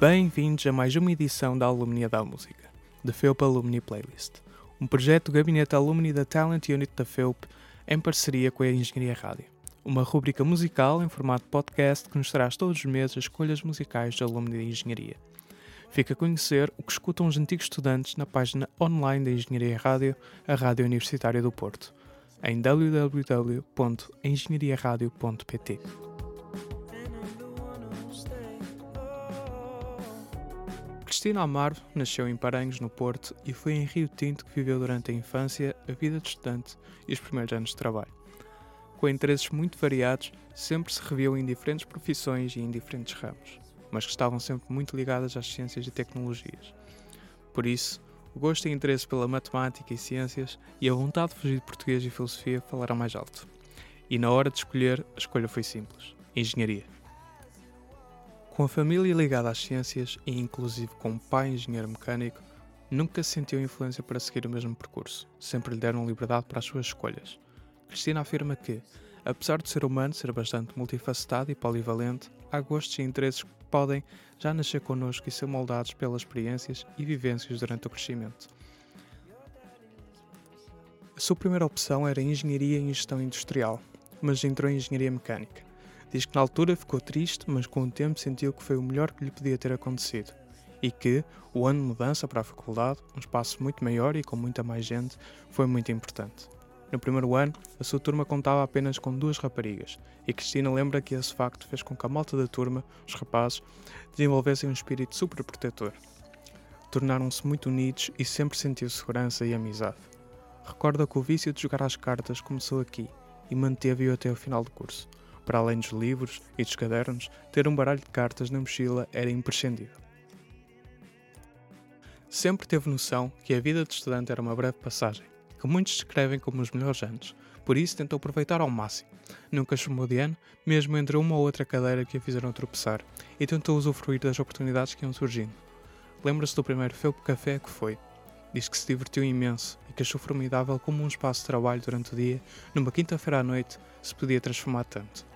Bem-vindos a mais uma edição da Alumnia da Música, da FEUP Alumni Playlist, um projeto do Gabinete Alumni da Talent Unit da FEUP em parceria com a Engenharia Rádio. Uma rúbrica musical em formato podcast que nos traz todos os meses as escolhas musicais de alumni de Engenharia. Fica a conhecer o que escutam os antigos estudantes na página online da Engenharia Rádio, a Rádio Universitária do Porto, em www.engenhariaradio.pt. Cristina Amaro nasceu em Paranhos, no Porto, e foi em Rio Tinto que viveu durante a infância, a vida de estudante e os primeiros anos de trabalho. Com interesses muito variados, sempre se reviu em diferentes profissões e em diferentes ramos mas que estavam sempre muito ligadas às ciências e tecnologias. Por isso, o gosto e interesse pela matemática e ciências e a vontade de fugir de português e filosofia falaram mais alto. E na hora de escolher, a escolha foi simples: engenharia. Com a família ligada às ciências e inclusive com o pai engenheiro mecânico, nunca sentiu influência para seguir o mesmo percurso, sempre lhe deram liberdade para as suas escolhas. Cristina afirma que, apesar de ser humano ser bastante multifacetado e polivalente, há gostos e interesses podem já nascer connosco e ser moldados pelas experiências e vivências durante o crescimento. A sua primeira opção era Engenharia em Gestão Industrial, mas entrou em Engenharia Mecânica. Diz que na altura ficou triste, mas com o tempo sentiu que foi o melhor que lhe podia ter acontecido e que o ano de mudança para a faculdade, um espaço muito maior e com muita mais gente, foi muito importante. No primeiro ano, a sua turma contava apenas com duas raparigas, e Cristina lembra que esse facto fez com que a malta da turma, os rapazes, desenvolvessem um espírito super protetor. Tornaram-se muito unidos e sempre sentiu segurança e amizade. Recorda que o vício de jogar às cartas começou aqui e manteve-o até o final do curso. Para além dos livros e dos cadernos, ter um baralho de cartas na mochila era imprescindível. Sempre teve noção que a vida de estudante era uma breve passagem que muitos descrevem como os melhores anos, por isso tentou aproveitar ao máximo. Nunca chamou de ano, mesmo entre uma ou outra cadeira que a fizeram tropeçar, e tentou usufruir das oportunidades que iam surgindo. Lembra-se do primeiro Felpo Café que foi. Diz que se divertiu imenso e que achou formidável como um espaço de trabalho durante o dia, numa quinta-feira à noite, se podia transformar tanto.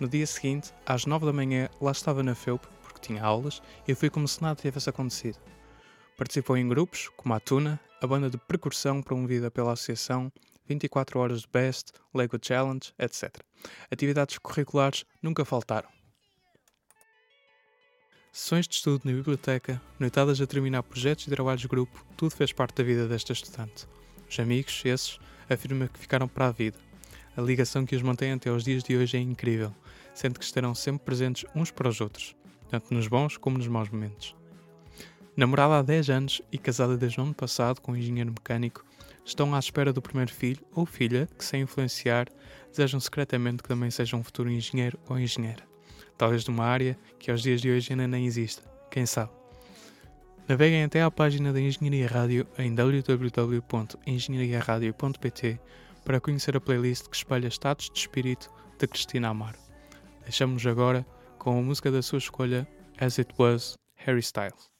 No dia seguinte, às nove da manhã, lá estava na FEUP, porque tinha aulas, e foi como se nada tivesse acontecido. Participou em grupos, como a Tuna, a banda de percussão promovida pela Associação, 24 Horas de Best, Lego Challenge, etc. Atividades curriculares nunca faltaram. Sessões de estudo na biblioteca, noitadas a terminar projetos e trabalhos de grupo, tudo fez parte da vida desta estudante. Os amigos, esses, afirma que ficaram para a vida. A ligação que os mantém até os dias de hoje é incrível, sendo que estarão sempre presentes uns para os outros, tanto nos bons como nos maus momentos. Namorada há 10 anos e casada desde o ano passado com um engenheiro mecânico, estão à espera do primeiro filho ou filha que, sem influenciar, desejam secretamente que também seja um futuro engenheiro ou engenheira. Talvez de uma área que aos dias de hoje ainda nem exista, quem sabe. Naveguem até à página da Engenharia Rádio em www.engenhariaradio.pt para conhecer a playlist que espalha status de espírito de Cristina Amaro. Deixamos-nos agora com a música da sua escolha, As It Was, Harry Styles.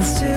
it's